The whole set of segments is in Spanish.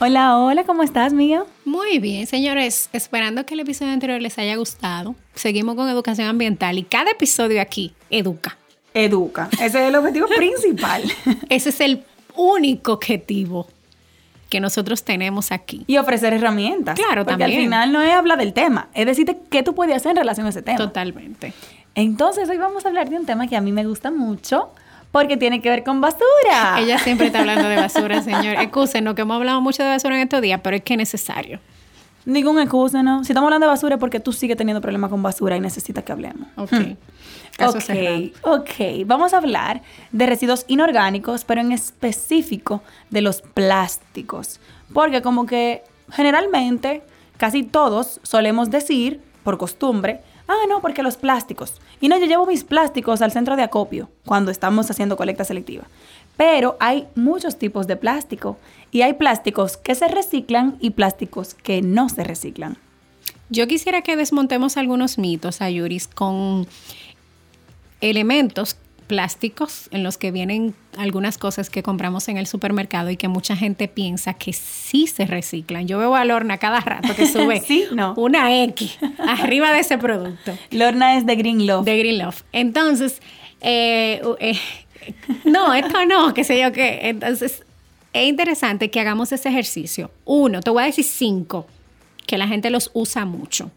Hola, hola, ¿cómo estás, Miguel? Muy bien, señores, esperando que el episodio anterior les haya gustado. Seguimos con educación ambiental y cada episodio aquí educa. Educa, ese es el objetivo principal. Ese es el único objetivo que nosotros tenemos aquí. Y ofrecer herramientas. Claro, porque también. al final no es hablar del tema, es decirte qué tú puedes hacer en relación a ese tema. Totalmente. Entonces, hoy vamos a hablar de un tema que a mí me gusta mucho porque tiene que ver con basura. Ella siempre está hablando de basura, señor. Excúsenos que hemos hablado mucho de basura en estos días, pero es que es necesario. Ningún excusa, ¿no? Si estamos hablando de basura es porque tú sigues teniendo problemas con basura y necesitas que hablemos. Ok. Hmm. Caso cerrado. Ok, ok. Vamos a hablar de residuos inorgánicos, pero en específico de los plásticos. Porque como que generalmente casi todos solemos decir, por costumbre, ah, no, porque los plásticos. Y no, yo llevo mis plásticos al centro de acopio cuando estamos haciendo colecta selectiva. Pero hay muchos tipos de plástico y hay plásticos que se reciclan y plásticos que no se reciclan. Yo quisiera que desmontemos algunos mitos, Ayuris, con elementos plásticos en los que vienen algunas cosas que compramos en el supermercado y que mucha gente piensa que sí se reciclan. Yo veo a Lorna cada rato que sube Sí, no. una X arriba de ese producto Lorna es de Green Love. de Green Love. Entonces, eh, eh, no, esto no, qué sé yo qué. Entonces, es interesante que hagamos ese ejercicio. Uno, te voy a decir cinco, que la gente los usa mucho.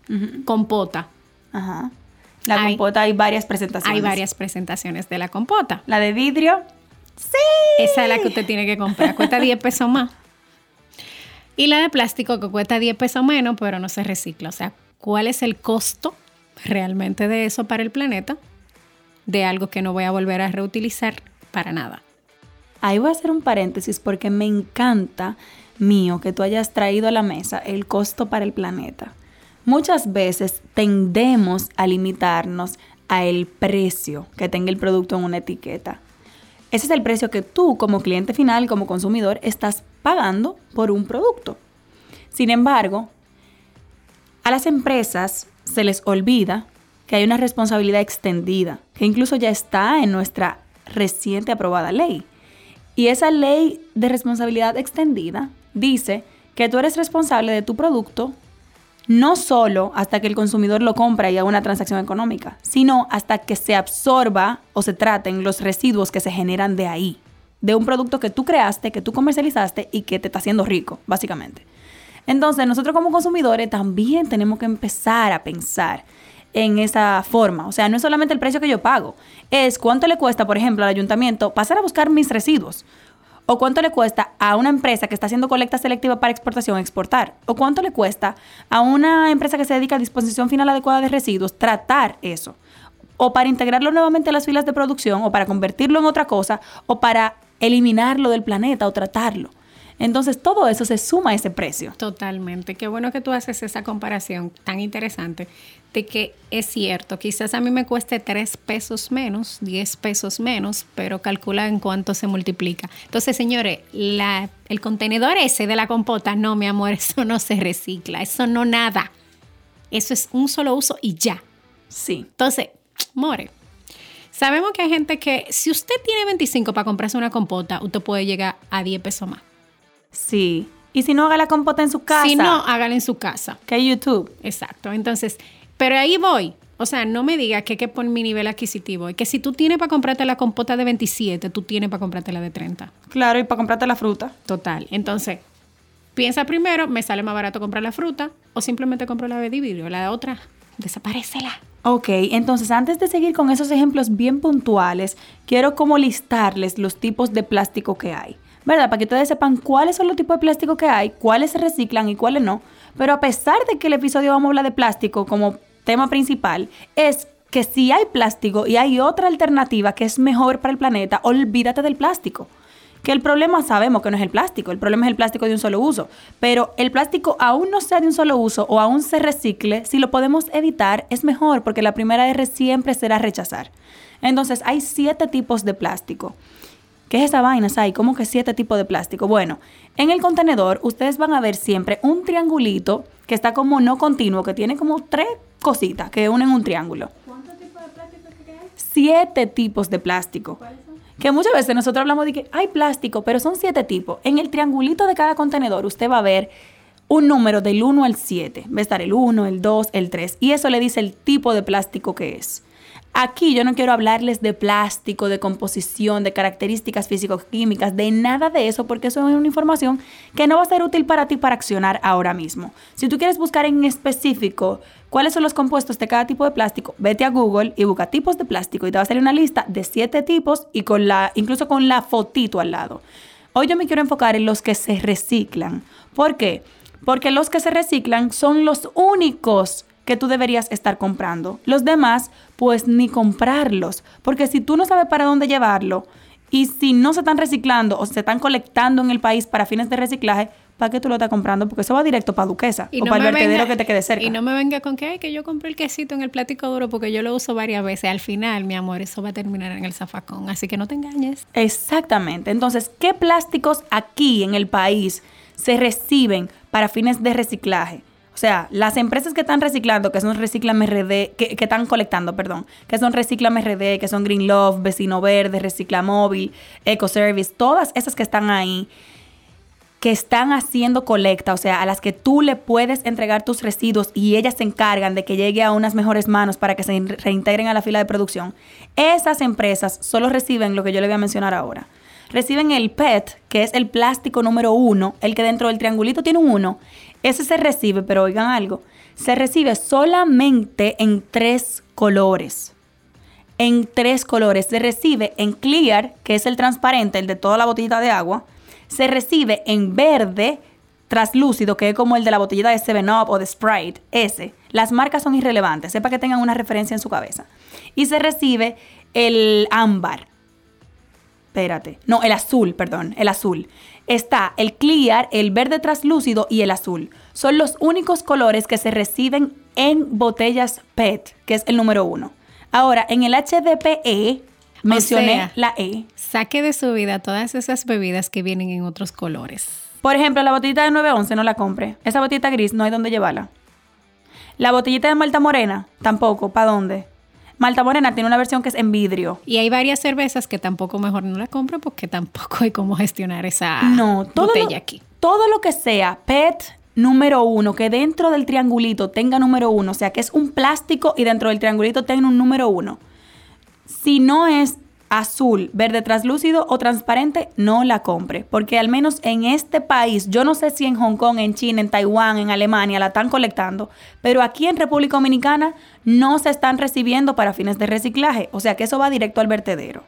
Compota. Ajá. La Hay- compota hay varias presentaciones. Hay varias presentaciones de la compota. La de vidrio. Sí. Esa es la que usted tiene que comprar. Cuesta 10 pesos más. Y la de plástico que cuesta 10 pesos menos, pero no se recicla. O sea, ¿cuál es el costo realmente de eso para el planeta? De algo que no voy a volver a reutilizar para nada. Ahí voy a hacer un paréntesis porque me encanta, mío, que tú hayas traído a la mesa el costo para el planeta. Muchas veces tendemos a limitarnos a el precio que tenga el producto en una etiqueta. Ese es el precio que tú como cliente final, como consumidor, estás pagando por un producto. Sin embargo, a las empresas se les olvida que hay una responsabilidad extendida, que incluso ya está en nuestra reciente aprobada ley. Y esa ley de responsabilidad extendida dice que tú eres responsable de tu producto no solo hasta que el consumidor lo compra y haga una transacción económica, sino hasta que se absorba o se traten los residuos que se generan de ahí, de un producto que tú creaste, que tú comercializaste y que te está haciendo rico, básicamente. Entonces, nosotros como consumidores también tenemos que empezar a pensar en esa forma. O sea, no es solamente el precio que yo pago, es cuánto le cuesta, por ejemplo, al ayuntamiento pasar a buscar mis residuos. O cuánto le cuesta a una empresa que está haciendo colecta selectiva para exportación exportar. O cuánto le cuesta a una empresa que se dedica a disposición final adecuada de residuos tratar eso. O para integrarlo nuevamente a las filas de producción, o para convertirlo en otra cosa, o para eliminarlo del planeta o tratarlo. Entonces todo eso se suma a ese precio. Totalmente. Qué bueno que tú haces esa comparación tan interesante de que es cierto, quizás a mí me cueste 3 pesos menos, 10 pesos menos, pero calcula en cuánto se multiplica. Entonces, señores, la, el contenedor ese de la compota, no, mi amor, eso no se recicla, eso no nada. Eso es un solo uso y ya. Sí. Entonces, more. Sabemos que hay gente que, si usted tiene 25 para comprarse una compota, usted puede llegar a 10 pesos más. Sí. Y si no haga la compota en su casa. Si no, hágala en su casa. Que hay YouTube. Exacto. Entonces, pero ahí voy. O sea, no me digas que, que por mi nivel adquisitivo. Es que si tú tienes para comprarte la compota de 27, tú tienes para comprarte la de 30. Claro, y para comprarte la fruta. Total. Entonces, piensa primero, me sale más barato comprar la fruta o simplemente compro la de vidrio. La otra, desaparecela. Ok, entonces antes de seguir con esos ejemplos bien puntuales, quiero como listarles los tipos de plástico que hay, ¿verdad? Para que ustedes sepan cuáles son los tipos de plástico que hay, cuáles se reciclan y cuáles no. Pero a pesar de que el episodio vamos a hablar de plástico como tema principal, es que si hay plástico y hay otra alternativa que es mejor para el planeta, olvídate del plástico que el problema sabemos que no es el plástico, el problema es el plástico de un solo uso, pero el plástico aún no sea de un solo uso o aún se recicle, si lo podemos evitar es mejor porque la primera R siempre será rechazar. Entonces hay siete tipos de plástico. ¿Qué es esa vaina, Sai? ¿Cómo que siete tipos de plástico? Bueno, en el contenedor ustedes van a ver siempre un triangulito que está como no continuo, que tiene como tres cositas que unen un triángulo. ¿Cuántos tipos de plástico hay? Siete tipos de plástico. ¿Cuáles que muchas veces nosotros hablamos de que hay plástico, pero son siete tipos. En el triangulito de cada contenedor usted va a ver un número del 1 al 7. Va a estar el 1, el 2, el 3. Y eso le dice el tipo de plástico que es. Aquí yo no quiero hablarles de plástico, de composición, de características físico-químicas, de nada de eso, porque eso es una información que no va a ser útil para ti para accionar ahora mismo. Si tú quieres buscar en específico cuáles son los compuestos de cada tipo de plástico, vete a Google y busca tipos de plástico y te va a salir una lista de siete tipos y con la, incluso con la fotito al lado. Hoy yo me quiero enfocar en los que se reciclan. ¿Por qué? Porque los que se reciclan son los únicos que tú deberías estar comprando. Los demás, pues ni comprarlos, porque si tú no sabes para dónde llevarlo y si no se están reciclando o se están colectando en el país para fines de reciclaje, ¿para qué tú lo estás comprando? Porque eso va directo para Duquesa o para el vertedero que te quede cerca. Y no me venga con que, Ay, que yo compré el quesito en el plástico duro porque yo lo uso varias veces. Al final, mi amor, eso va a terminar en el zafacón, así que no te engañes. Exactamente. Entonces, ¿qué plásticos aquí en el país se reciben para fines de reciclaje? Sea, las empresas que están reciclando, que son Reciclame RD, que, que, están colectando, perdón, que son Reciclame RD, que son Green Love, Vecino Verde, Reciclamóvil, Ecoservice, todas esas que están ahí, que están haciendo colecta, o sea, a las que tú le puedes entregar tus residuos y ellas se encargan de que llegue a unas mejores manos para que se reintegren a la fila de producción, esas empresas solo reciben lo que yo le voy a mencionar ahora reciben el PET, que es el plástico número uno, el que dentro del triangulito tiene un uno. Ese se recibe, pero oigan algo, se recibe solamente en tres colores. En tres colores. Se recibe en clear, que es el transparente, el de toda la botellita de agua. Se recibe en verde, traslúcido, que es como el de la botellita de 7-Up o de Sprite. Ese. Las marcas son irrelevantes, sepa que tengan una referencia en su cabeza. Y se recibe el ámbar, espérate, no, el azul, perdón, el azul. Está el clear, el verde translúcido y el azul. Son los únicos colores que se reciben en botellas PET, que es el número uno. Ahora, en el HDPE, mencioné la E. Saque de su vida todas esas bebidas que vienen en otros colores. Por ejemplo, la botellita de 911 no la compre. Esa botellita gris no hay dónde llevarla. La botellita de Malta Morena, tampoco. ¿Para dónde? Malta Morena tiene una versión que es en vidrio. Y hay varias cervezas que tampoco mejor no la compro porque tampoco hay cómo gestionar esa no, todo botella aquí. Todo lo que sea PET número uno, que dentro del triangulito tenga número uno, o sea, que es un plástico y dentro del triangulito tenga un número uno. Si no es azul, verde translúcido o transparente, no la compre. Porque al menos en este país, yo no sé si en Hong Kong, en China, en Taiwán, en Alemania la están colectando, pero aquí en República Dominicana no se están recibiendo para fines de reciclaje. O sea que eso va directo al vertedero.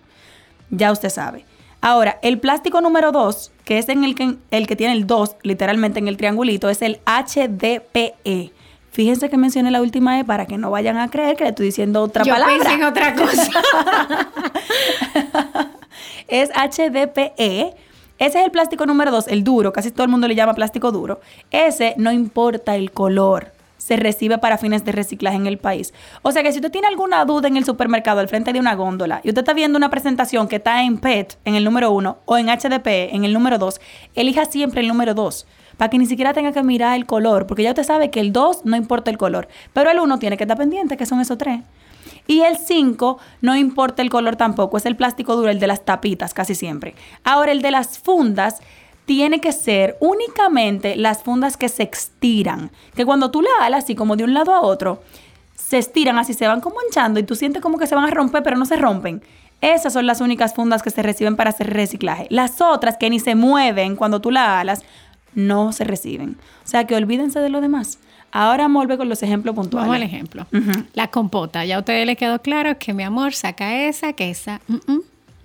Ya usted sabe. Ahora, el plástico número 2, que es en el que, el que tiene el 2, literalmente en el triangulito, es el HDPE Fíjense que mencioné la última E para que no vayan a creer que le estoy diciendo otra Yo palabra. Pensé en otra cosa. es HDPE. Ese es el plástico número 2, el duro, casi todo el mundo le llama plástico duro. Ese no importa el color, se recibe para fines de reciclaje en el país. O sea que si usted tiene alguna duda en el supermercado al frente de una góndola y usted está viendo una presentación que está en PET en el número 1 o en HDPE en el número 2, elija siempre el número 2 para que ni siquiera tenga que mirar el color, porque ya usted sabe que el 2 no importa el color, pero el 1 tiene que estar pendiente, que son esos tres. Y el 5 no importa el color tampoco, es el plástico duro, el de las tapitas casi siempre. Ahora, el de las fundas tiene que ser únicamente las fundas que se estiran, que cuando tú la alas así como de un lado a otro, se estiran así, se van como hinchando y tú sientes como que se van a romper, pero no se rompen. Esas son las únicas fundas que se reciben para hacer reciclaje. Las otras que ni se mueven cuando tú la alas, no se reciben. O sea que olvídense de lo demás. Ahora vuelve con los ejemplos puntuales. Vamos al ejemplo. La compota. Ya a ustedes les quedó claro que mi amor saca esa, que esa,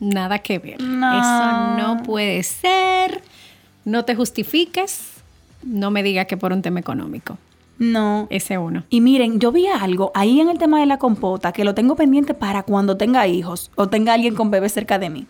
nada que ver. Eso no puede ser. No te justifiques. No me diga que por un tema económico. No. Ese uno. Y miren, yo vi algo ahí en el tema de la compota que lo tengo pendiente para cuando tenga hijos o tenga alguien con bebés cerca de mí.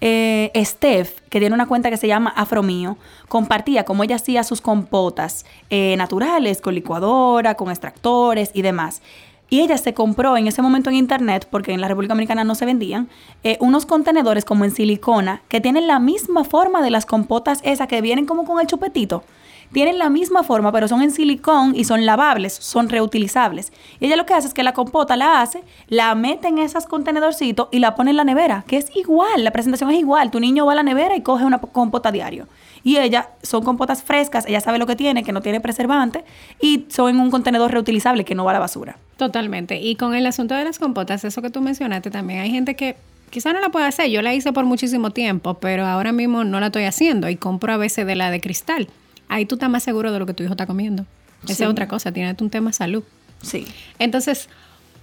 Eh, Steph, que tiene una cuenta que se llama Afromío, compartía cómo ella hacía sus compotas eh, naturales, con licuadora, con extractores y demás. Y ella se compró en ese momento en internet, porque en la República Dominicana no se vendían, eh, unos contenedores como en silicona que tienen la misma forma de las compotas esas que vienen como con el chupetito tienen la misma forma, pero son en silicón y son lavables, son reutilizables. Y ella lo que hace es que la compota la hace, la mete en esos contenedorcitos y la pone en la nevera, que es igual, la presentación es igual. Tu niño va a la nevera y coge una compota diario. Y ella, son compotas frescas, ella sabe lo que tiene, que no tiene preservante, y son en un contenedor reutilizable que no va a la basura. Totalmente. Y con el asunto de las compotas, eso que tú mencionaste también, hay gente que quizá no la puede hacer. Yo la hice por muchísimo tiempo, pero ahora mismo no la estoy haciendo y compro a veces de la de cristal ahí tú estás más seguro de lo que tu hijo está comiendo. Esa es otra cosa, tiene un tema de salud. Sí. Entonces,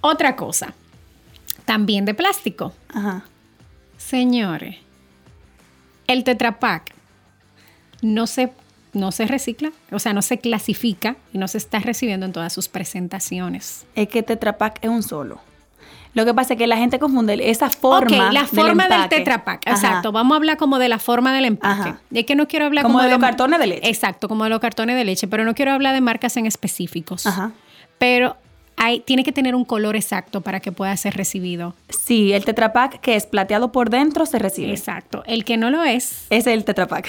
otra cosa, también de plástico. Ajá. Señores, el Tetra Pak no se, no se recicla, o sea, no se clasifica y no se está recibiendo en todas sus presentaciones. Es que Tetra Pak es un solo. Lo que pasa es que la gente confunde esa forma. Ok, la forma del, Tetra Pak. Exacto. Vamos a hablar como de la forma del empaque. Es que no quiero hablar como, de, los cartones de leche. Exacto, como de los cartones de leche, pero no quiero hablar de marcas en específicos. Ajá. Pero hay, tiene que tener un color exacto para que pueda ser recibido. Sí, el Tetra Pak que es plateado por dentro se recibe. Exacto. El que no lo es. Es el Tetra Pak.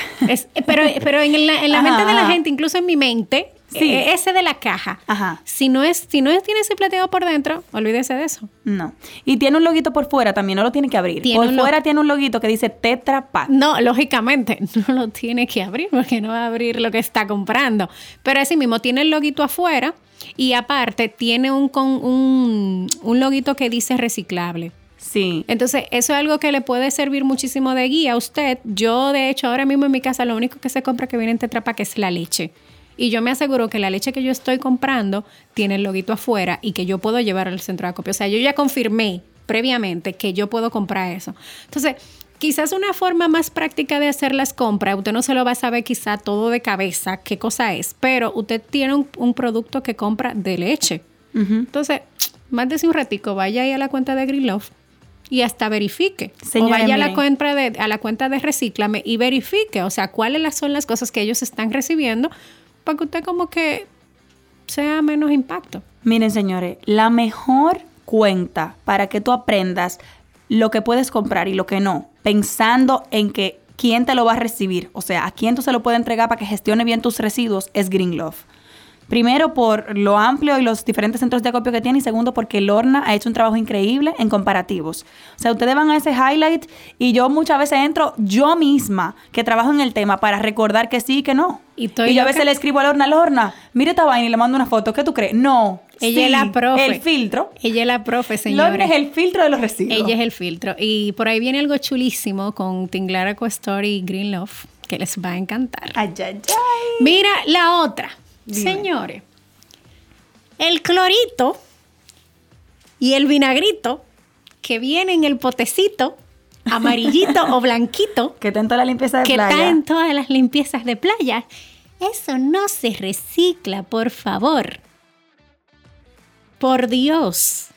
pero, pero en la, en la mente de la gente, incluso en mi mente, Sí. E-, ese de la caja. Ajá. Si no es, si no tiene ese plateado por dentro, olvídese de eso. No. Y tiene un loguito por fuera también, no lo tiene que abrir. por fuera tiene un loguito que dice Tetra Pak. No, lógicamente, no lo tiene que abrir porque no va a abrir lo que está comprando. Pero así mismo tiene el loguito afuera y aparte tiene un, un, un loguito que dice reciclable. Sí. Entonces, eso es algo que le puede servir muchísimo de guía a usted. Yo, de hecho, ahora mismo en mi casa lo único que se compra que viene en Tetra Pak es la leche y yo me aseguro que la leche que yo estoy comprando tiene el loguito afuera y que yo puedo llevar al centro de acopio. O sea, yo ya confirmé previamente que yo puedo comprar eso. Entonces, quizás una forma más práctica de hacer las compras, usted no se lo va a saber quizá todo de cabeza qué cosa es, pero usted tiene un, producto que compra de leche. Entonces, mándese un ratico, vaya ahí a la cuenta de Green Love y hasta verifique. o vaya a la, cuenta de, a la cuenta de Recíclame y verifique, o sea, cuáles son las cosas que ellos están recibiendo para que usted como que sea menos impacto. Miren, señores, la mejor cuenta para que tú aprendas lo que puedes comprar y lo que no, pensando en que quién te lo va a recibir, o sea, a quién tú se lo puedes entregar para que gestione bien tus residuos, es Green Love. Primero, por lo amplio y los diferentes centros de acopio que tiene. Y segundo, porque Lorna ha hecho un trabajo increíble en comparativos. O sea, ustedes van a ese highlight y yo muchas veces entro yo misma, que trabajo en el tema, para recordar que sí y que no. Y, yo a veces le escribo a Lorna, Lorna, mire esta vaina y le mando una foto. ¿Qué tú crees? No. Ella es la profe. El filtro. Ella es la profe, señora. Lorna es el filtro de los residuos. Ella es el filtro. Y por ahí viene algo chulísimo con Tinglar Story y Green Love, que les va a encantar. Ay, ay, ay. Mira la otra. Señores, el clorito y el vinagrito que viene en el potecito amarillito o blanquito. Que está en toda la limpieza de playa. Que está en todas las limpiezas de playa. Eso no se recicla, por favor. Por Dios.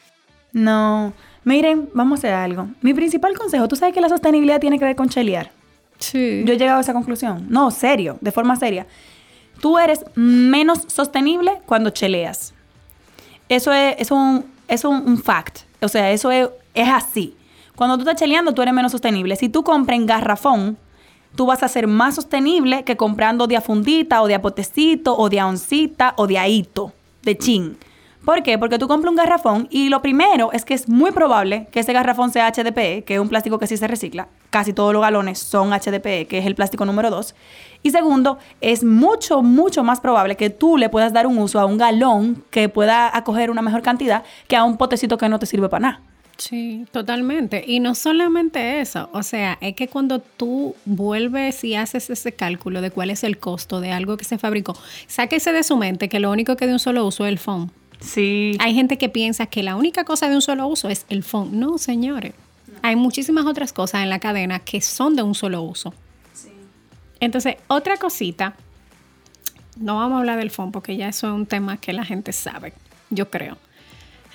No. Miren, vamos a hacer algo. Mi principal consejo, tú sabes que la sostenibilidad tiene que ver con chelear. Sí. Yo he llegado a esa conclusión. No, serio, de forma seria. Tú eres menos sostenible cuando cheleas. Eso es, un, es un, fact. O sea, eso es, así. Cuando tú estás cheleando, tú eres menos sostenible. Si tú compras en garrafón, tú vas a ser más sostenible que comprando de a fundita o de a potecito o de a oncita o de a hito, de chin. ¿Por qué? Porque tú compras un garrafón y lo primero es que es muy probable que ese garrafón sea HDPE, que es un plástico que sí se recicla. Casi todos los galones son HDPE, que es el plástico número dos. Y segundo, es mucho, mucho más probable que tú le puedas dar un uso a un galón que pueda acoger una mejor cantidad que a un potecito que no te sirve para nada. Sí, totalmente. Y no solamente eso, o sea, es que cuando tú vuelves y haces ese cálculo de cuál es el costo de algo que se fabricó, sáquese de su mente que lo único que de un solo uso es el phone. Sí. Hay gente que piensa que la única cosa de un solo uso es el phone. No, señores. Hay muchísimas otras cosas en la cadena que son de un solo uso. Entonces, otra cosita, no vamos a hablar del phone porque ya eso es un tema que la gente sabe, yo creo.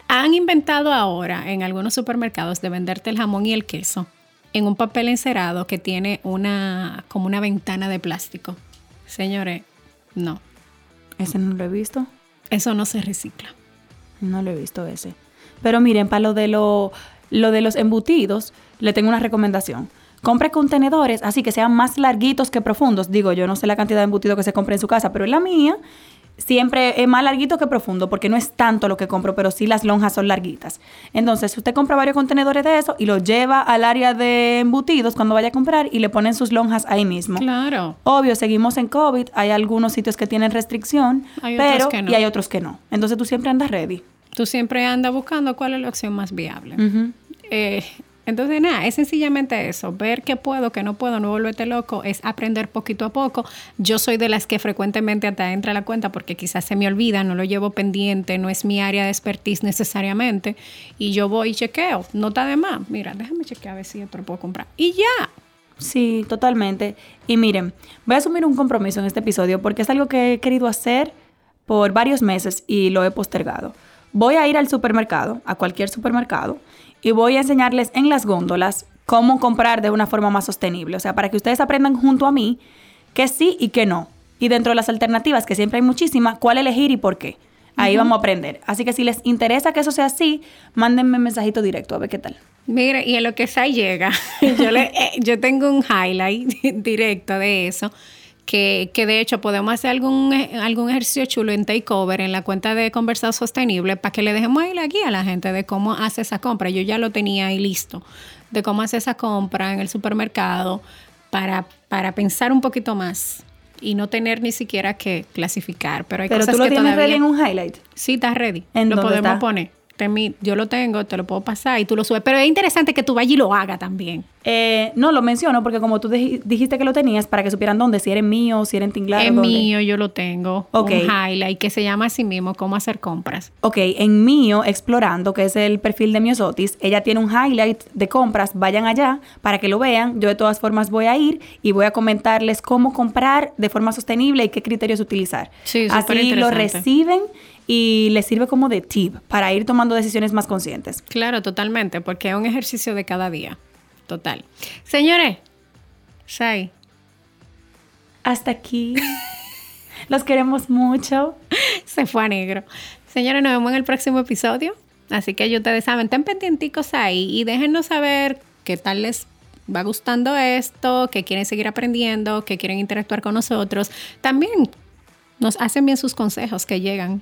Han inventado ahora en algunos supermercados de venderte el jamón y el queso en un papel encerado que tiene una como una ventana de plástico. Señores, no. Ese no lo he visto. Eso no se recicla. No lo he visto ese. Pero miren, para lo de lo, lo de los embutidos, le tengo una recomendación. Compre contenedores así que sean más larguitos que profundos. Digo, yo no sé la cantidad de embutido que se compra en su casa, pero en la mía siempre es más larguito que profundo porque no es tanto lo que compro, pero sí las lonjas son larguitas. Entonces, usted compra varios contenedores de eso y los lleva al área de embutidos cuando vaya a comprar y le ponen sus lonjas ahí mismo. Claro. Obvio, seguimos en COVID, hay algunos sitios que tienen restricción, Hay otros pero que no. y hay otros que no. Entonces tú siempre andas ready. Tú siempre andas buscando cuál es la opción más viable. Eh, entonces, nada, es sencillamente eso. Ver qué puedo, qué no puedo, no volverte loco, es aprender poquito a poco. Yo soy de las que frecuentemente hasta entra a la cuenta porque quizás se me olvida, no lo llevo pendiente, no es mi área de expertise necesariamente. Y yo voy y chequeo, no está de más. Mira, déjame chequear a ver si otro puedo comprar. Y ya. Sí, totalmente. Y miren, voy a asumir un compromiso en este episodio porque es algo que he querido hacer por varios meses y lo he postergado. Voy a ir al supermercado, a cualquier supermercado, y voy a enseñarles en las góndolas cómo comprar de una forma más sostenible. O sea, para que ustedes aprendan junto a mí que sí y que no. Y dentro de las alternativas, que siempre hay muchísimas, cuál elegir y por qué. Ahí vamos a aprender. Así que si les interesa que eso sea así, mándenme un mensajito directo a ver qué tal. Mire, y en lo que Sai llega, yo, le, eh, yo tengo un highlight directo de eso, que, que de hecho podemos hacer algún, eh, algún ejercicio chulo en Takeover, en la cuenta de Conversar Sostenible, para que le dejemos ahí la guía a la gente de cómo hace esa compra. Yo ya lo tenía ahí listo, de cómo hace esa compra en el supermercado, para, para pensar un poquito más y no tener ni siquiera que clasificar. Pero hay Pero cosas tú lo que tienes todavía... ready en un highlight. Sí, está ready. ¿En lo podemos está? poner. Yo lo tengo, te lo puedo pasar y tú lo subes. Pero es interesante que tú vayas y lo hagas también. Eh, no, lo menciono porque como tú dij- dijiste que lo tenías, para que supieran dónde, si era en mío, si era en tinglado. es dónde. mío, yo lo tengo. Ok. Un highlight que se llama así mismo, cómo hacer compras. Ok, en mío, explorando, que es el perfil de Miosotis, ella tiene un highlight de compras, vayan allá para que lo vean. Yo de todas formas voy a ir y voy a comentarles cómo comprar de forma sostenible y qué criterios utilizar. Sí, Así lo reciben y les sirve como de tip para ir tomando decisiones más conscientes. Claro, totalmente, porque es un ejercicio de cada día. Total. Señores, Shai, Hasta aquí. Los queremos mucho. se fue a negro. Señores, nos vemos en el próximo episodio. Así que ya ustedes saben, estén pendienticos ahí y déjenos saber qué tal les va gustando esto, que quieren seguir aprendiendo, que quieren interactuar con nosotros. También nos hacen bien sus consejos que llegan.